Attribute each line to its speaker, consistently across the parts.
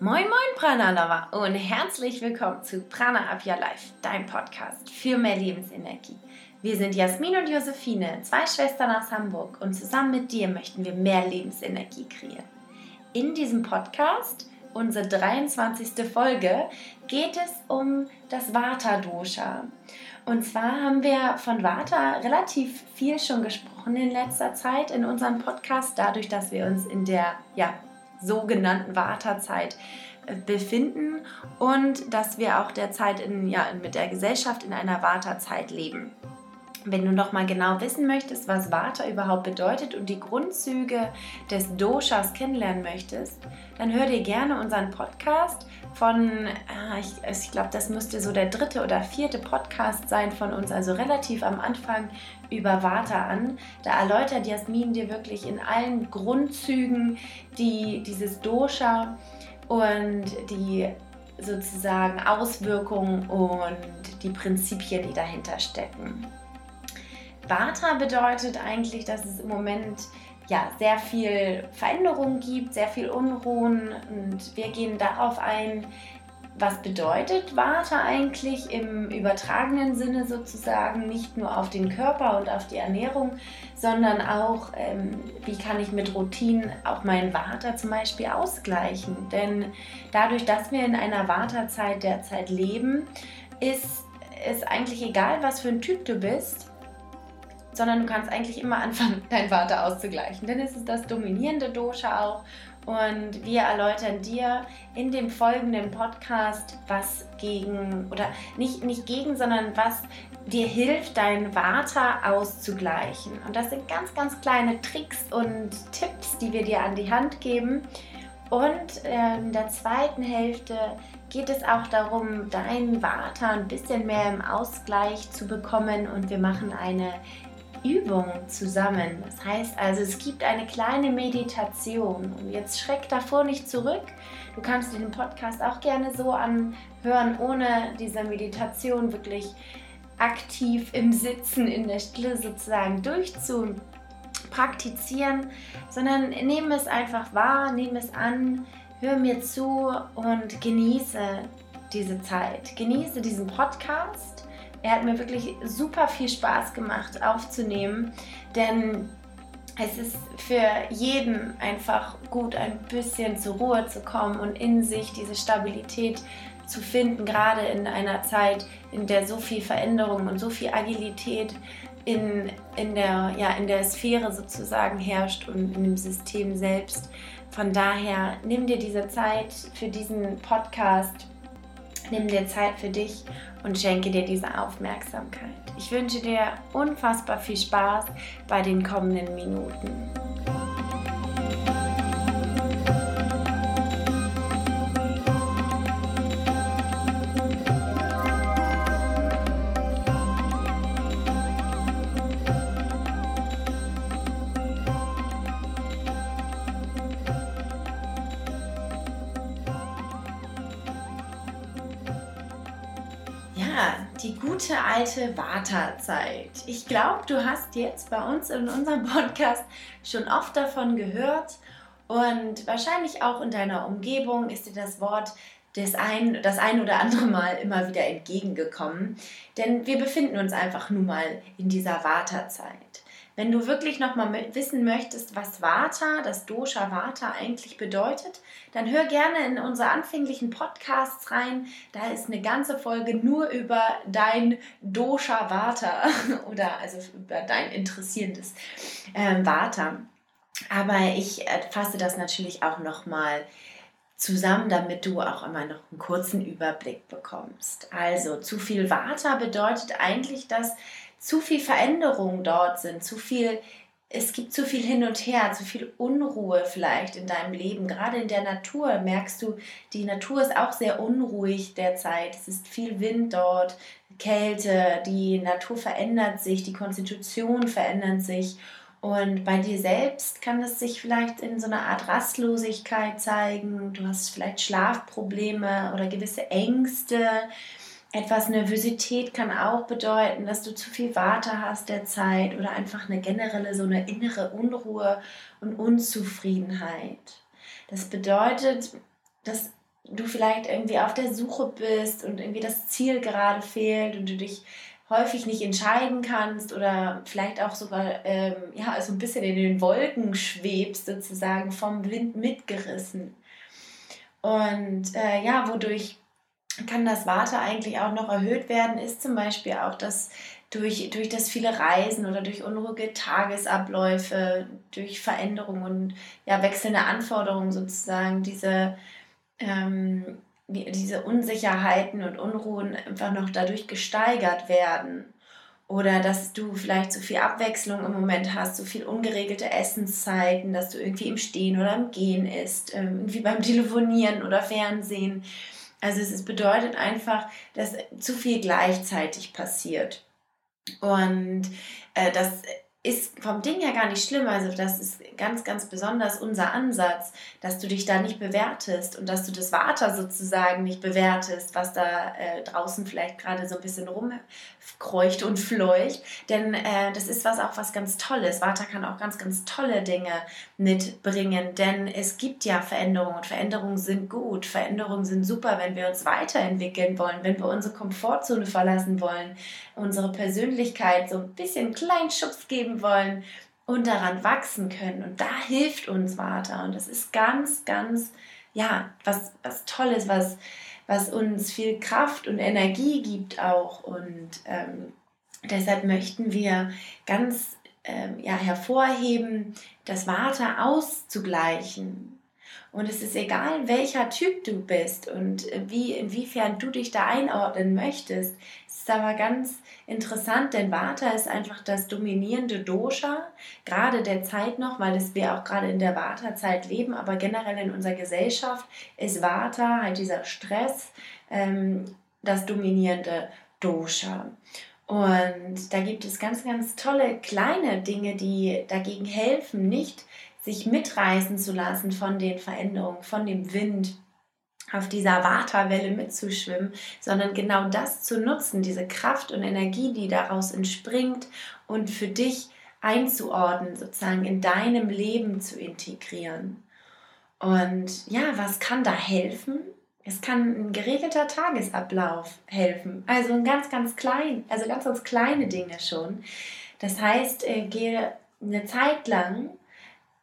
Speaker 1: Moin Moin Prana Lover und herzlich willkommen zu Prana Up Your Life, dein Podcast für mehr Lebensenergie. Wir sind Jasmin und Josephine, zwei Schwestern aus Hamburg und zusammen mit dir möchten wir mehr Lebensenergie kreieren. In diesem Podcast, unsere 23. Folge, geht es um das Vata Dosha. Und zwar haben wir von Vata relativ viel schon gesprochen in letzter Zeit in unserem Podcast, dadurch, dass wir uns in der ja, sogenannten Vata-Zeit äh, befinden und dass wir auch derzeit in, ja, mit der Gesellschaft in einer Vata-Zeit leben. Wenn du noch mal genau wissen möchtest, was Vata überhaupt bedeutet und die Grundzüge des Doshas kennenlernen möchtest, dann hör dir gerne unseren Podcast von, ah, ich, ich glaube, das müsste so der dritte oder vierte Podcast sein von uns, also relativ am Anfang über Vata an. Da erläutert Jasmin dir wirklich in allen Grundzügen die, dieses Dosha und die sozusagen Auswirkungen und die Prinzipien, die dahinter stecken. Vata bedeutet eigentlich, dass es im Moment ja, sehr viel Veränderung gibt, sehr viel Unruhen und wir gehen darauf ein, was bedeutet Vata eigentlich im übertragenen Sinne sozusagen, nicht nur auf den Körper und auf die Ernährung, sondern auch, ähm, wie kann ich mit Routinen auch mein Vata zum Beispiel ausgleichen. Denn dadurch, dass wir in einer Vata-Zeit derzeit leben, ist es eigentlich egal, was für ein Typ du bist, sondern du kannst eigentlich immer anfangen, dein Vata auszugleichen. Denn es ist das dominierende Dosha auch. Und wir erläutern dir in dem folgenden Podcast, was gegen, oder nicht, nicht gegen, sondern was dir hilft, dein Vata auszugleichen. Und das sind ganz, ganz kleine Tricks und Tipps, die wir dir an die Hand geben. Und in der zweiten Hälfte geht es auch darum, dein Vata ein bisschen mehr im Ausgleich zu bekommen. Und wir machen eine Übung zusammen. Das heißt also, es gibt eine kleine Meditation und jetzt schreck davor nicht zurück. Du kannst den Podcast auch gerne so anhören, ohne diese Meditation wirklich aktiv im Sitzen, in der Stille sozusagen durchzupraktizieren, sondern nehme es einfach wahr, nehme es an, hör mir zu und genieße diese Zeit. Genieße diesen Podcast er hat mir wirklich super viel Spaß gemacht aufzunehmen, denn es ist für jeden einfach gut, ein bisschen zur Ruhe zu kommen und in sich diese Stabilität zu finden, gerade in einer Zeit, in der so viel Veränderung und so viel Agilität in, in, der, ja, in der Sphäre sozusagen herrscht und in dem System selbst. Von daher nimm dir diese Zeit für diesen Podcast Nimm dir Zeit für dich und schenke dir diese Aufmerksamkeit. Ich wünsche dir unfassbar viel Spaß bei den kommenden Minuten. Gute alte Vata-Zeit. Ich glaube, du hast jetzt bei uns in unserem Podcast schon oft davon gehört und wahrscheinlich auch in deiner Umgebung ist dir das Wort das ein, das ein oder andere Mal immer wieder entgegengekommen. Denn wir befinden uns einfach nun mal in dieser Vata-Zeit. Wenn du wirklich nochmal wissen möchtest, was Vata, das Dosha Vata eigentlich bedeutet, dann hör gerne in unsere anfänglichen Podcasts rein. Da ist eine ganze Folge nur über dein Dosha Vata oder also über dein interessierendes äh, Vata. Aber ich äh, fasse das natürlich auch nochmal zusammen, damit du auch immer noch einen kurzen Überblick bekommst. Also zu viel Vata bedeutet eigentlich, dass zu viel Veränderungen dort sind, zu viel, es gibt zu viel hin und her, zu viel Unruhe vielleicht in deinem Leben. Gerade in der Natur merkst du, die Natur ist auch sehr unruhig derzeit. Es ist viel Wind dort, Kälte, die Natur verändert sich, die Konstitution verändert sich. Und bei dir selbst kann es sich vielleicht in so einer Art Rastlosigkeit zeigen. Du hast vielleicht Schlafprobleme oder gewisse Ängste etwas Nervosität kann auch bedeuten, dass du zu viel Warte hast der Zeit oder einfach eine generelle so eine innere Unruhe und Unzufriedenheit. Das bedeutet, dass du vielleicht irgendwie auf der Suche bist und irgendwie das Ziel gerade fehlt und du dich häufig nicht entscheiden kannst oder vielleicht auch sogar ähm, ja, so ein bisschen in den Wolken schwebst, sozusagen vom Wind mitgerissen. Und äh, ja, wodurch kann das Warte eigentlich auch noch erhöht werden, ist zum Beispiel auch, dass durch, durch das viele Reisen oder durch unruhige Tagesabläufe, durch Veränderungen und ja, wechselnde Anforderungen sozusagen diese, ähm, diese Unsicherheiten und Unruhen einfach noch dadurch gesteigert werden. Oder dass du vielleicht zu viel Abwechslung im Moment hast, so viel ungeregelte Essenszeiten, dass du irgendwie im Stehen oder im Gehen isst, ähm, irgendwie beim Telefonieren oder Fernsehen also es bedeutet einfach, dass zu viel gleichzeitig passiert. Und äh, das ist vom Ding her gar nicht schlimm. Also das ist ganz, ganz besonders unser Ansatz, dass du dich da nicht bewertest und dass du das Water sozusagen nicht bewertest, was da äh, draußen vielleicht gerade so ein bisschen rumkreucht und fleucht. Denn äh, das ist was auch was ganz Tolles. Water kann auch ganz, ganz tolle Dinge mitbringen. Denn es gibt ja Veränderungen und Veränderungen sind gut. Veränderungen sind super, wenn wir uns weiterentwickeln wollen, wenn wir unsere Komfortzone verlassen wollen, unsere Persönlichkeit so ein bisschen kleinen Schubs geben wollen und daran wachsen können. Und da hilft uns Vater. Und das ist ganz, ganz, ja, was, was Tolles, was, was uns viel Kraft und Energie gibt auch. Und ähm, deshalb möchten wir ganz ähm, ja, hervorheben, das Vater auszugleichen. Und es ist egal, welcher Typ du bist und wie, inwiefern du dich da einordnen möchtest. Ist aber ganz interessant, denn Vata ist einfach das dominierende Dosha, gerade der Zeit noch, weil es wir auch gerade in der Vata-Zeit leben, aber generell in unserer Gesellschaft ist Vata, halt dieser Stress, ähm, das dominierende Dosha. Und da gibt es ganz, ganz tolle kleine Dinge, die dagegen helfen, nicht sich mitreißen zu lassen von den Veränderungen, von dem Wind, auf dieser Waterwelle mitzuschwimmen, sondern genau das zu nutzen, diese Kraft und Energie, die daraus entspringt und für dich einzuordnen, sozusagen in deinem Leben zu integrieren. Und ja, was kann da helfen? Es kann ein geregelter Tagesablauf helfen. Also ein ganz, ganz klein, also ganz, ganz kleine Dinge schon. Das heißt, äh, gehe eine Zeit lang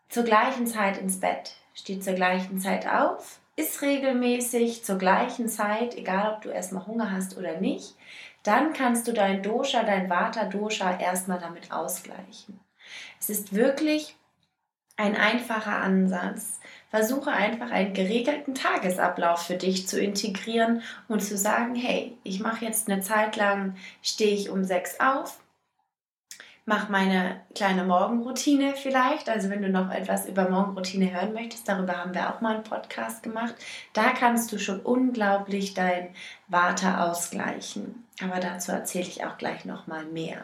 Speaker 1: zur gleichen Zeit ins Bett, steh zur gleichen Zeit auf, iss regelmäßig zur gleichen Zeit, egal ob du erstmal Hunger hast oder nicht, dann kannst du dein Dosha, dein Vata-Dosha erstmal damit ausgleichen. Es ist wirklich ein einfacher Ansatz. Versuche einfach einen geregelten Tagesablauf für dich zu integrieren und zu sagen, hey, ich mache jetzt eine Zeit lang, stehe ich um sechs auf, mache meine kleine Morgenroutine vielleicht. Also wenn du noch etwas über Morgenroutine hören möchtest, darüber haben wir auch mal einen Podcast gemacht. Da kannst du schon unglaublich dein Water ausgleichen. Aber dazu erzähle ich auch gleich noch mal mehr.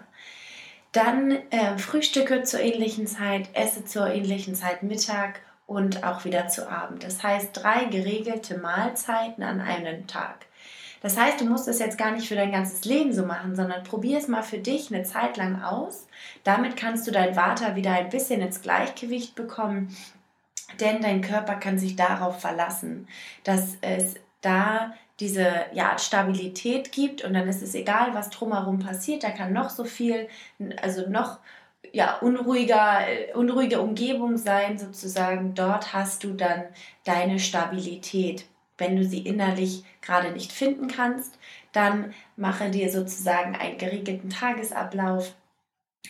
Speaker 1: Dann äh, Frühstücke zur ähnlichen Zeit, esse zur ähnlichen Zeit Mittag und auch wieder zu Abend. Das heißt drei geregelte Mahlzeiten an einem Tag. Das heißt, du musst es jetzt gar nicht für dein ganzes Leben so machen, sondern probier es mal für dich eine Zeit lang aus. Damit kannst du dein Water wieder ein bisschen ins Gleichgewicht bekommen, denn dein Körper kann sich darauf verlassen, dass es da diese ja, Stabilität gibt und dann ist es egal, was drumherum passiert. Da kann noch so viel, also noch ja, unruhiger, unruhige Umgebung sein sozusagen. Dort hast du dann deine Stabilität. Wenn du sie innerlich gerade nicht finden kannst, dann mache dir sozusagen einen geregelten Tagesablauf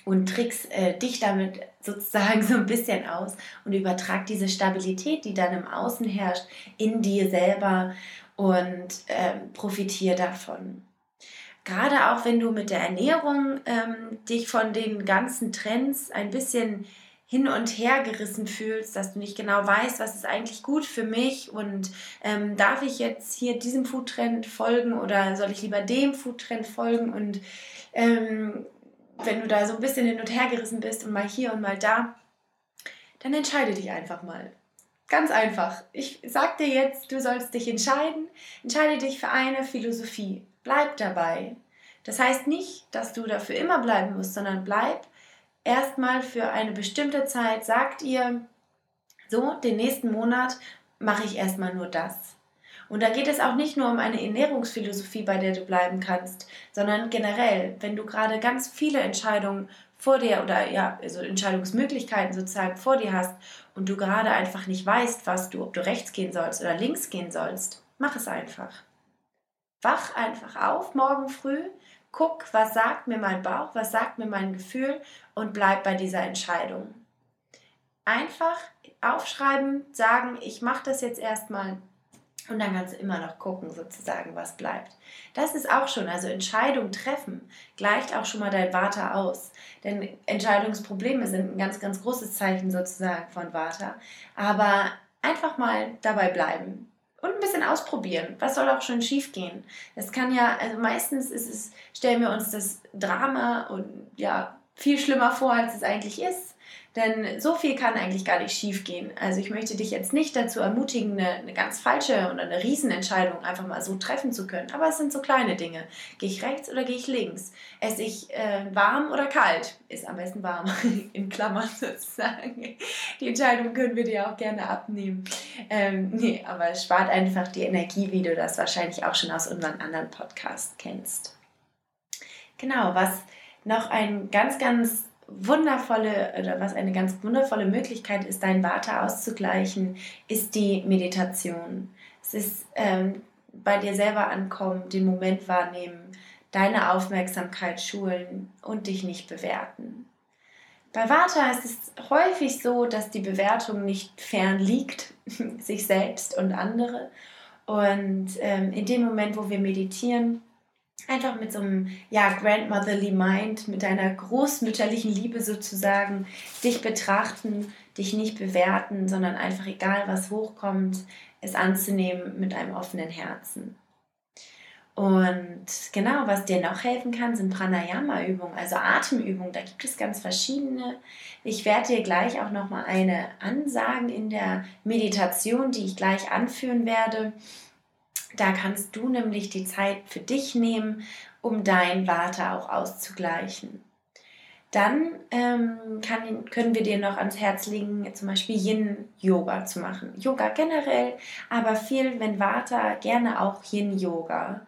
Speaker 1: und trickst äh, dich damit sozusagen so ein bisschen aus und übertrag diese Stabilität, die dann im Außen herrscht, in dir selber und ähm, profitiere davon. Gerade auch wenn du mit der Ernährung ähm, dich von den ganzen Trends ein bisschen hin und her gerissen fühlst, dass du nicht genau weißt, was ist eigentlich gut für mich und ähm, darf ich jetzt hier diesem Foodtrend folgen oder soll ich lieber dem Foodtrend folgen und ähm, wenn du da so ein bisschen hin und her gerissen bist und mal hier und mal da, dann entscheide dich einfach mal. Ganz einfach. Ich sag dir jetzt, du sollst dich entscheiden. Entscheide dich für eine Philosophie. bleib dabei. Das heißt nicht, dass du dafür immer bleiben musst, sondern bleib erstmal für eine bestimmte Zeit. Sagt ihr, so, den nächsten Monat mache ich erstmal nur das. Und da geht es auch nicht nur um eine Ernährungsphilosophie, bei der du bleiben kannst, sondern generell, wenn du gerade ganz viele Entscheidungen vor dir oder ja, also Entscheidungsmöglichkeiten sozusagen vor dir hast und du gerade einfach nicht weißt, was du, ob du rechts gehen sollst oder links gehen sollst, mach es einfach. Wach einfach auf morgen früh, guck, was sagt mir mein Bauch, was sagt mir mein Gefühl und bleib bei dieser Entscheidung. Einfach aufschreiben, sagen, ich mache das jetzt erstmal und dann kannst du immer noch gucken, sozusagen, was bleibt. Das ist auch schon, also Entscheidung treffen, gleicht auch schon mal dein Vata aus. Denn Entscheidungsprobleme sind ein ganz, ganz großes Zeichen sozusagen von Vata. Aber einfach mal dabei bleiben und ein bisschen ausprobieren. Was soll auch schon schief gehen? Das kann ja, also meistens ist es, stellen wir uns das Drama und ja, viel schlimmer vor, als es eigentlich ist. Denn so viel kann eigentlich gar nicht schief gehen. Also ich möchte dich jetzt nicht dazu ermutigen, eine, eine ganz falsche oder eine Riesenentscheidung einfach mal so treffen zu können. Aber es sind so kleine Dinge. Gehe ich rechts oder gehe ich links? Esse ich äh, warm oder kalt? Ist am besten warm, in Klammern sozusagen. Die Entscheidung können wir dir auch gerne abnehmen. Ähm, nee, aber es spart einfach die Energie, wie du das wahrscheinlich auch schon aus unseren anderen Podcasts kennst. Genau, was noch ein ganz, ganz wundervolle oder was eine ganz wundervolle Möglichkeit ist, dein Vata auszugleichen, ist die Meditation. Es ist ähm, bei dir selber ankommen, den Moment wahrnehmen, deine Aufmerksamkeit schulen und dich nicht bewerten. Bei Vata ist es häufig so, dass die Bewertung nicht fern liegt, sich selbst und andere. Und ähm, in dem Moment, wo wir meditieren, einfach mit so einem ja, grandmotherly mind, mit deiner großmütterlichen Liebe sozusagen, dich betrachten, dich nicht bewerten, sondern einfach egal, was hochkommt, es anzunehmen mit einem offenen Herzen. Und genau, was dir noch helfen kann, sind Pranayama-Übungen, also Atemübungen. Da gibt es ganz verschiedene. Ich werde dir gleich auch noch mal eine ansagen in der Meditation, die ich gleich anführen werde da kannst du nämlich die Zeit für dich nehmen, um dein Vata auch auszugleichen. Dann ähm, kann, können wir dir noch ans Herz legen, zum Beispiel Yin-Yoga zu machen. Yoga generell, aber viel, wenn Vata, gerne auch Yin-Yoga.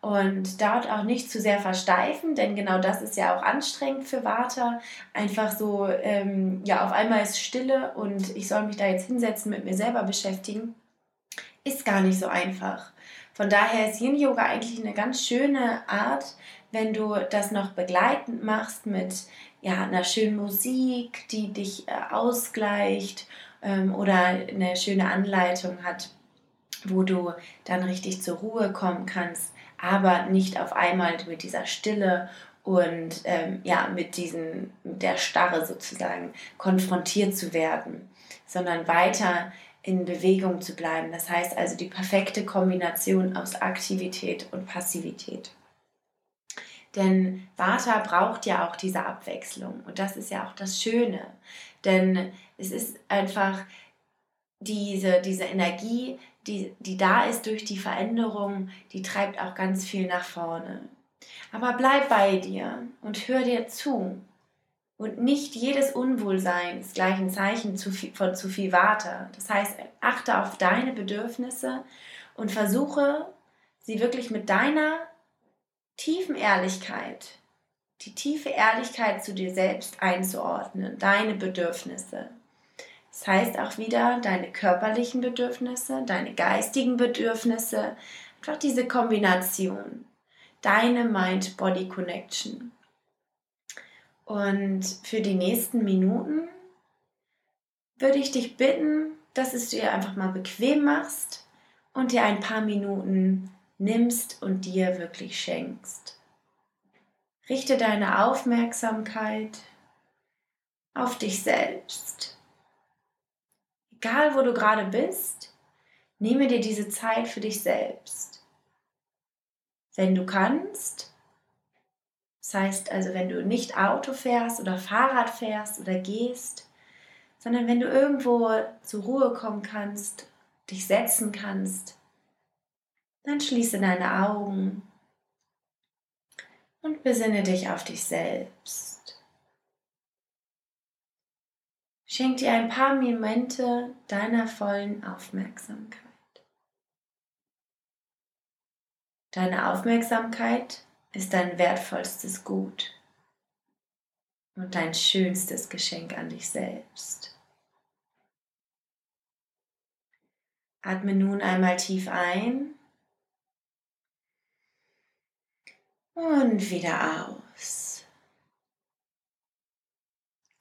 Speaker 1: Und dort auch nicht zu sehr versteifen, denn genau das ist ja auch anstrengend für Vata. Einfach so, ähm, ja, auf einmal ist Stille und ich soll mich da jetzt hinsetzen, mit mir selber beschäftigen. Ist gar nicht so einfach. Von daher ist Yin Yoga eigentlich eine ganz schöne Art, wenn du das noch begleitend machst mit ja, einer schönen Musik, die dich äh, ausgleicht ähm, oder eine schöne Anleitung hat, wo du dann richtig zur Ruhe kommen kannst, aber nicht auf einmal mit dieser Stille und ähm, ja, mit, diesen, mit der Starre sozusagen konfrontiert zu werden, sondern weiter in Bewegung zu bleiben. Das heißt also die perfekte Kombination aus Aktivität und Passivität. Denn Vata braucht ja auch diese Abwechslung und das ist ja auch das Schöne. Denn es ist einfach diese, diese Energie, die, die da ist durch die Veränderung, die treibt auch ganz viel nach vorne. Aber bleib bei dir und hör dir zu. Und nicht jedes Unwohlsein ist gleich ein Zeichen von zu viel Warte. Das heißt, achte auf deine Bedürfnisse und versuche, sie wirklich mit deiner tiefen Ehrlichkeit, die tiefe Ehrlichkeit zu dir selbst einzuordnen, deine Bedürfnisse. Das heißt auch wieder deine körperlichen Bedürfnisse, deine geistigen Bedürfnisse, einfach diese Kombination, deine Mind-Body-Connection. Und für die nächsten Minuten würde ich dich bitten, dass es dir einfach mal bequem machst und dir ein paar Minuten nimmst und dir wirklich schenkst. Richte deine Aufmerksamkeit auf dich selbst. Egal wo du gerade bist, nehme dir diese Zeit für dich selbst. Wenn du kannst, das heißt also, wenn du nicht Auto fährst oder Fahrrad fährst oder gehst, sondern wenn du irgendwo zur Ruhe kommen kannst, dich setzen kannst, dann schließe deine Augen Und besinne dich auf dich selbst. Schenk dir ein paar Momente deiner vollen Aufmerksamkeit. Deine Aufmerksamkeit ist dein wertvollstes Gut und dein schönstes Geschenk an dich selbst. Atme nun einmal tief ein und wieder aus.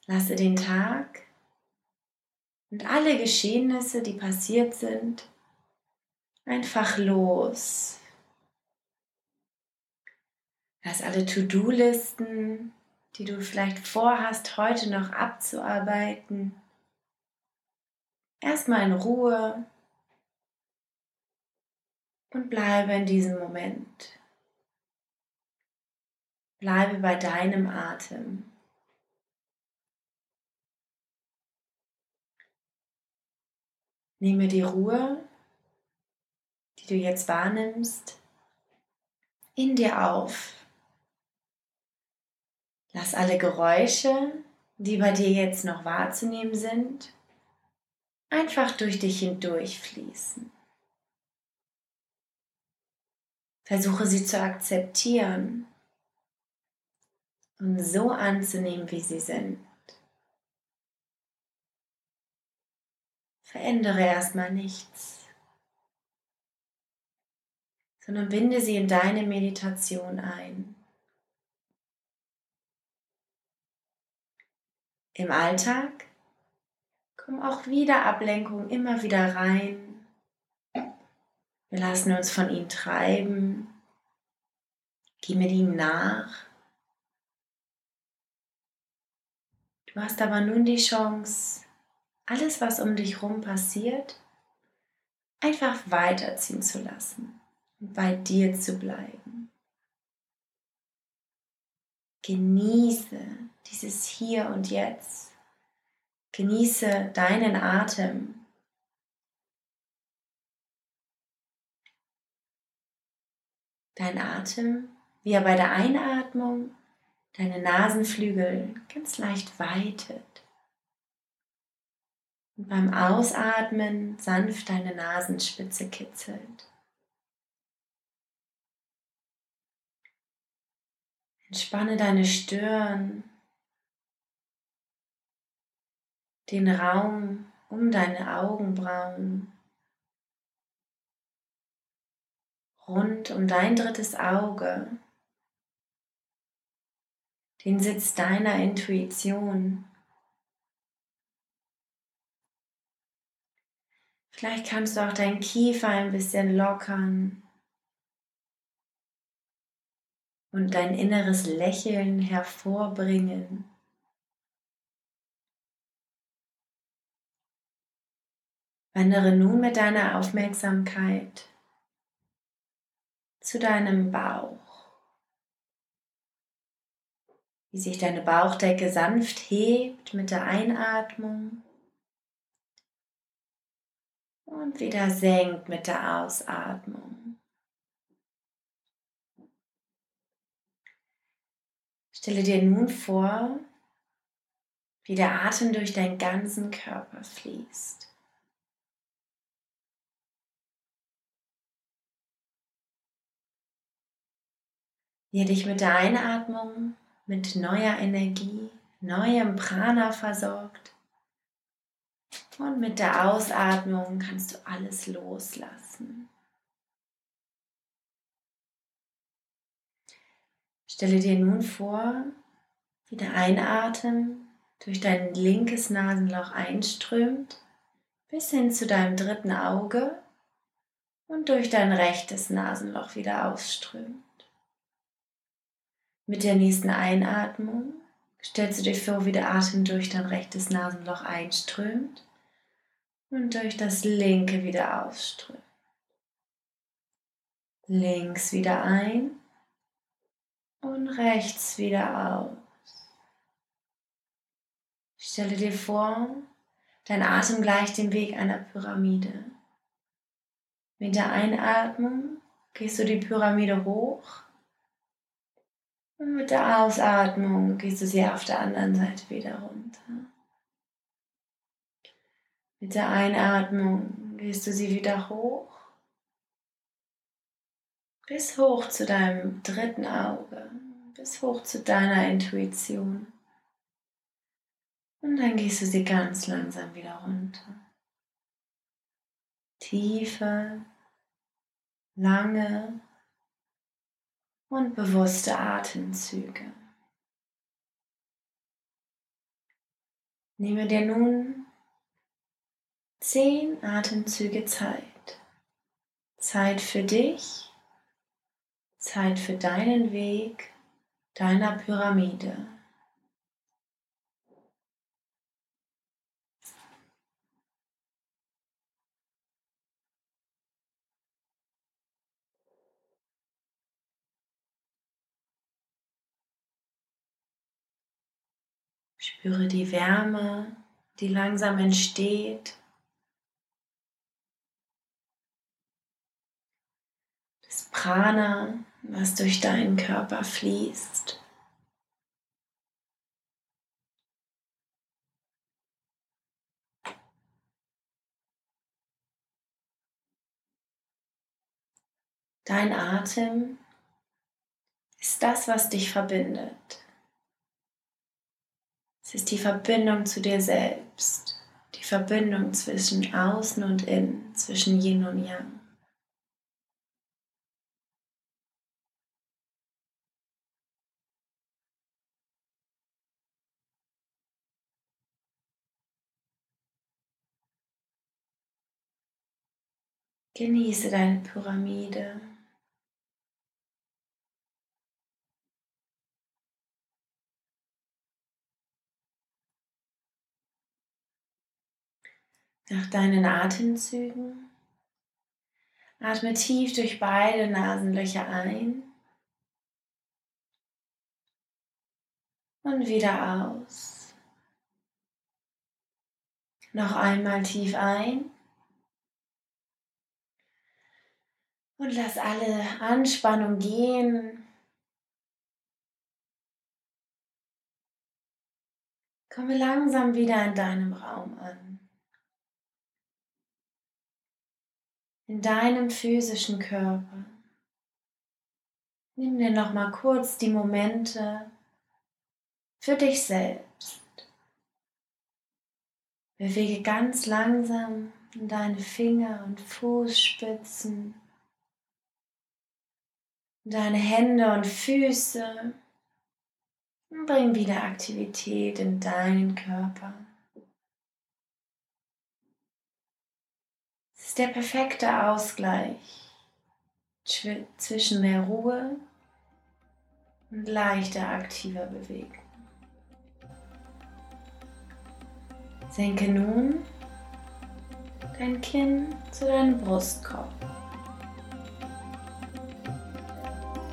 Speaker 1: Lasse den Tag und alle Geschehnisse, die passiert sind, einfach los. Lass alle To-Do-Listen, die du vielleicht vorhast, heute noch abzuarbeiten, erstmal in Ruhe und bleibe in diesem Moment. Bleibe bei deinem Atem. Nehme die Ruhe, die du jetzt wahrnimmst, in dir auf. Lass alle Geräusche, die bei dir jetzt noch wahrzunehmen sind, einfach durch dich hindurch fließen. Versuche sie zu akzeptieren und so anzunehmen, wie sie sind. Verändere erstmal nichts, sondern binde sie in deine Meditation ein. Im Alltag kommen auch wieder Ablenkungen immer wieder rein. Wir lassen uns von ihnen treiben, gehen mit ihnen nach. Du hast aber nun die Chance, alles, was um dich herum passiert, einfach weiterziehen zu lassen und bei dir zu bleiben. Genieße dieses Hier und Jetzt. Genieße deinen Atem. Dein Atem, wie er bei der Einatmung deine Nasenflügel ganz leicht weitet. Und beim Ausatmen sanft deine Nasenspitze kitzelt. Entspanne deine Stirn, den Raum um deine Augenbrauen, rund um dein drittes Auge, den Sitz deiner Intuition. Vielleicht kannst du auch deinen Kiefer ein bisschen lockern und dein inneres Lächeln hervorbringen. Wandere nun mit deiner Aufmerksamkeit zu deinem Bauch. Wie sich deine Bauchdecke sanft hebt mit der Einatmung und wieder senkt mit der Ausatmung. Stelle dir nun vor, wie der Atem durch deinen ganzen Körper fließt. Er dich mit der Einatmung mit neuer Energie, neuem Prana versorgt. Und mit der Ausatmung kannst du alles loslassen. Stelle dir nun vor, wie der Einatmen durch dein linkes Nasenloch einströmt bis hin zu deinem dritten Auge und durch dein rechtes Nasenloch wieder ausströmt. Mit der nächsten Einatmung stellst du dir vor, wie der Atem durch dein rechtes Nasenloch einströmt und durch das linke wieder ausströmt. Links wieder ein und rechts wieder aus. Stelle dir vor, dein Atem gleicht dem Weg einer Pyramide. Mit der Einatmung gehst du die Pyramide hoch Und mit der Ausatmung gehst du sie auf der anderen Seite wieder runter. Mit der Einatmung gehst du sie wieder hoch. Bis hoch zu deinem dritten Auge. Bis hoch zu deiner Intuition. Und dann gehst du sie ganz langsam wieder runter. Tiefe, lange und bewusste Atemzüge. Nehme dir nun zehn Atemzüge Zeit. Zeit für dich, Zeit für deinen Weg deiner Pyramide. Spüre die Wärme, die langsam entsteht. Das Prana, was durch deinen Körper fließt. Dein Atem ist das, was dich verbindet. Ist die Verbindung zu dir selbst, die Verbindung zwischen Außen und Innen, zwischen Yin und Yang. Genieße deine Pyramide. Nach deinen Atemzügen atme tief durch beide Nasenlöcher ein und wieder aus. Noch einmal tief ein und lass alle Anspannung gehen. Komme langsam wieder in deinem Raum an. In deinem physischen Körper. Nimm dir noch mal kurz die Momente für dich selbst. Bewege ganz langsam deine Finger und Fußspitzen, deine Hände und Füße und bring wieder Aktivität in deinen Körper. Es der perfekte Ausgleich zwischen der Ruhe und leichter aktiver Bewegung. Senke nun dein Kinn zu deinem Brustkorb.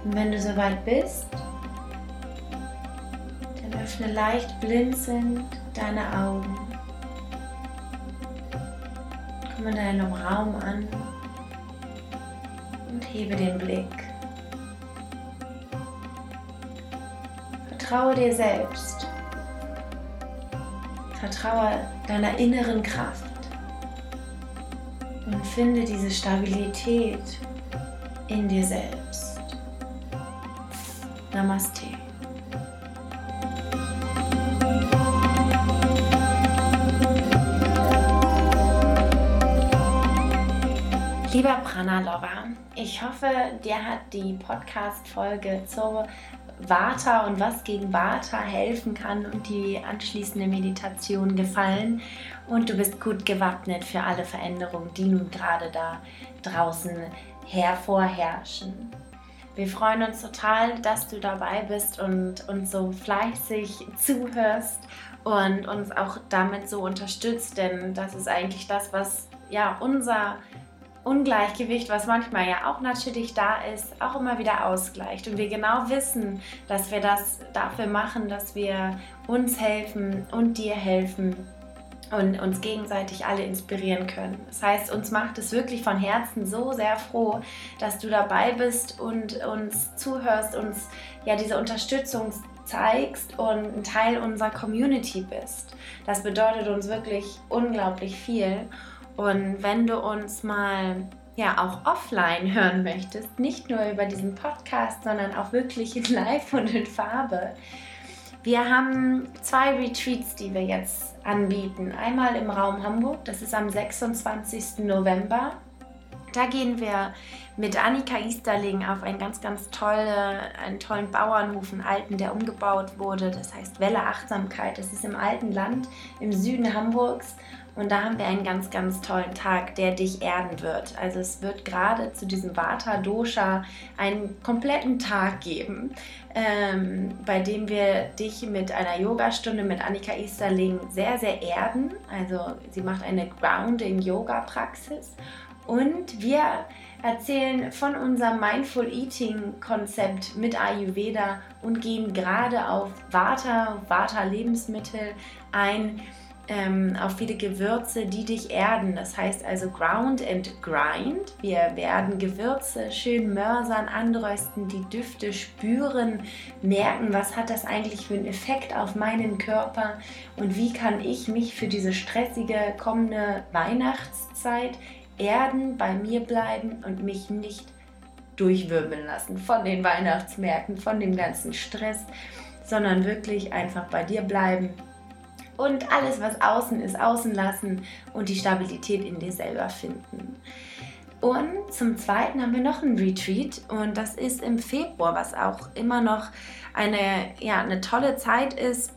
Speaker 1: Und wenn du soweit bist, dann öffne leicht blinzelnd deine Augen komm in deinem Raum an und hebe den Blick. Vertraue dir selbst. Vertraue deiner inneren Kraft und finde diese Stabilität in dir selbst. Namaste. Lieber Prana-Lover, ich hoffe, dir hat die Podcast-Folge zur Vata und was gegen Vata helfen kann und die anschließende Meditation gefallen und du bist gut gewappnet für alle Veränderungen, die nun gerade da draußen hervorherrschen. Wir freuen uns total, dass du dabei bist und uns so fleißig zuhörst und uns auch damit so unterstützt, denn das ist eigentlich das, was ja unser Ungleichgewicht, was manchmal ja auch natürlich da ist, auch immer wieder ausgleicht. Und wir genau wissen, dass wir das dafür machen, dass wir uns helfen und dir helfen und uns gegenseitig alle inspirieren können. Das heißt, uns macht es wirklich von Herzen so sehr froh, dass du dabei bist und uns zuhörst, uns ja diese Unterstützung zeigst und ein Teil unserer Community bist. Das bedeutet uns wirklich unglaublich viel. Und wenn du uns mal ja auch offline hören möchtest, nicht nur über diesen Podcast, sondern auch wirklich in Live und in Farbe, wir haben zwei Retreats, die wir jetzt anbieten. Einmal im Raum Hamburg, das ist am 26. November. Da gehen wir mit Annika Easterling auf einen ganz, ganz tolle, einen tollen Bauernhof, einen alten, der umgebaut wurde. Das heißt Welle Achtsamkeit. Das ist im alten Land im Süden Hamburgs. Und da haben wir einen ganz, ganz tollen Tag, der dich erden wird. Also es wird gerade zu diesem Vata Dosha einen kompletten Tag geben, ähm, bei dem wir dich mit einer Yogastunde mit Annika Easterling sehr, sehr erden. Also sie macht eine Grounding-Yoga-Praxis. Und wir erzählen von unserem Mindful Eating Konzept mit Ayurveda und gehen gerade auf Vata, Vata Lebensmittel ein ähm, auf viele Gewürze, die dich erden. Das heißt also Ground and Grind. Wir werden Gewürze schön mörsern, anrösten, die Düfte spüren, merken, was hat das eigentlich für einen Effekt auf meinen Körper und wie kann ich mich für diese stressige kommende Weihnachtszeit erden, bei mir bleiben und mich nicht durchwirbeln lassen von den Weihnachtsmärkten, von dem ganzen Stress, sondern wirklich einfach bei dir bleiben und alles, was außen ist, außen lassen und die Stabilität in dir selber finden. Und zum Zweiten haben wir noch ein Retreat und das ist im Februar, was auch immer noch eine, ja, eine tolle Zeit ist,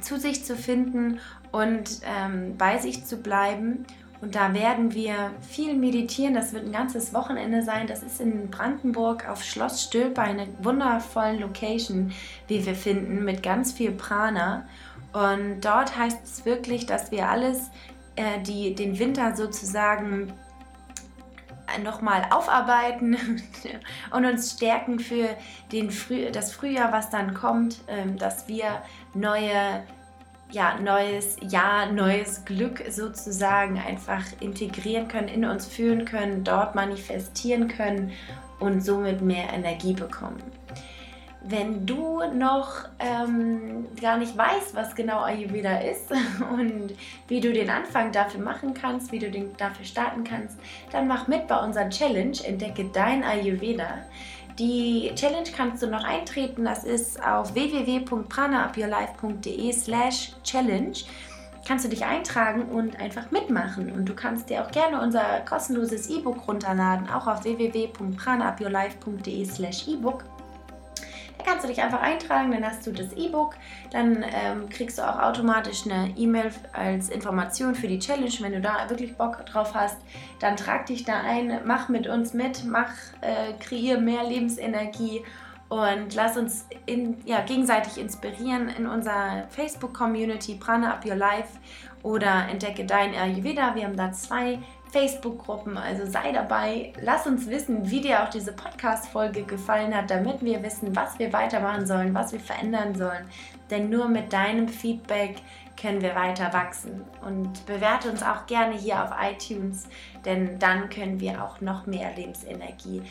Speaker 1: zu sich zu finden und ähm, bei sich zu bleiben. Und da werden wir viel meditieren. Das wird ein ganzes Wochenende sein. Das ist in Brandenburg auf Schloss Stülpe, eine wundervolle Location, wie wir finden, mit ganz viel Prana. Und dort heißt es wirklich, dass wir alles, äh, die, den Winter sozusagen nochmal aufarbeiten und uns stärken für den Früh, das Frühjahr, was dann kommt, ähm, dass wir neue, ja, neues Jahr, neues Glück sozusagen einfach integrieren können, in uns fühlen können, dort manifestieren können und somit mehr Energie bekommen. Wenn du noch ähm, gar nicht weißt, was genau Ayurveda ist und wie du den Anfang dafür machen kannst, wie du den dafür starten kannst, dann mach mit bei unserer Challenge Entdecke dein Ayurveda. Die Challenge kannst du noch eintreten, das ist auf www.pranaupyourlife.de slash challenge kannst du dich eintragen und einfach mitmachen. Und du kannst dir auch gerne unser kostenloses E-Book runterladen, auch auf www.pranaupyourlife.de slash E-Book kannst du dich einfach eintragen, dann hast du das E-Book, dann ähm, kriegst du auch automatisch eine E-Mail als Information für die Challenge, wenn du da wirklich Bock drauf hast, dann trag dich da ein, mach mit uns mit, mach, äh, kreier mehr Lebensenergie und lass uns in, ja, gegenseitig inspirieren in unserer Facebook-Community Prana Up Your Life oder Entdecke Dein Ayurveda. Wir haben da zwei Facebook-Gruppen. Also sei dabei, lass uns wissen, wie dir auch diese Podcast-Folge gefallen hat, damit wir wissen, was wir weitermachen sollen, was wir verändern sollen. Denn nur mit deinem Feedback können wir weiter wachsen. Und bewerte uns auch gerne hier auf iTunes, denn dann können wir auch noch mehr Lebensenergie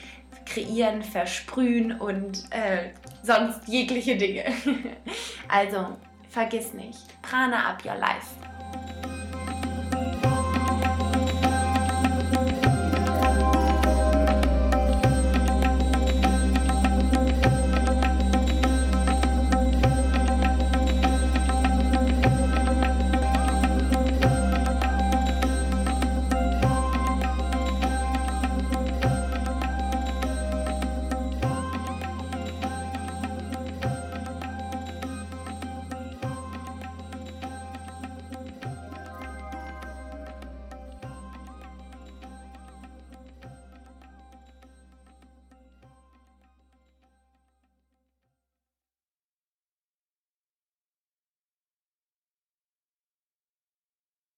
Speaker 1: kreieren, versprühen und äh, sonst jegliche Dinge. also vergiss nicht, Prana up your life.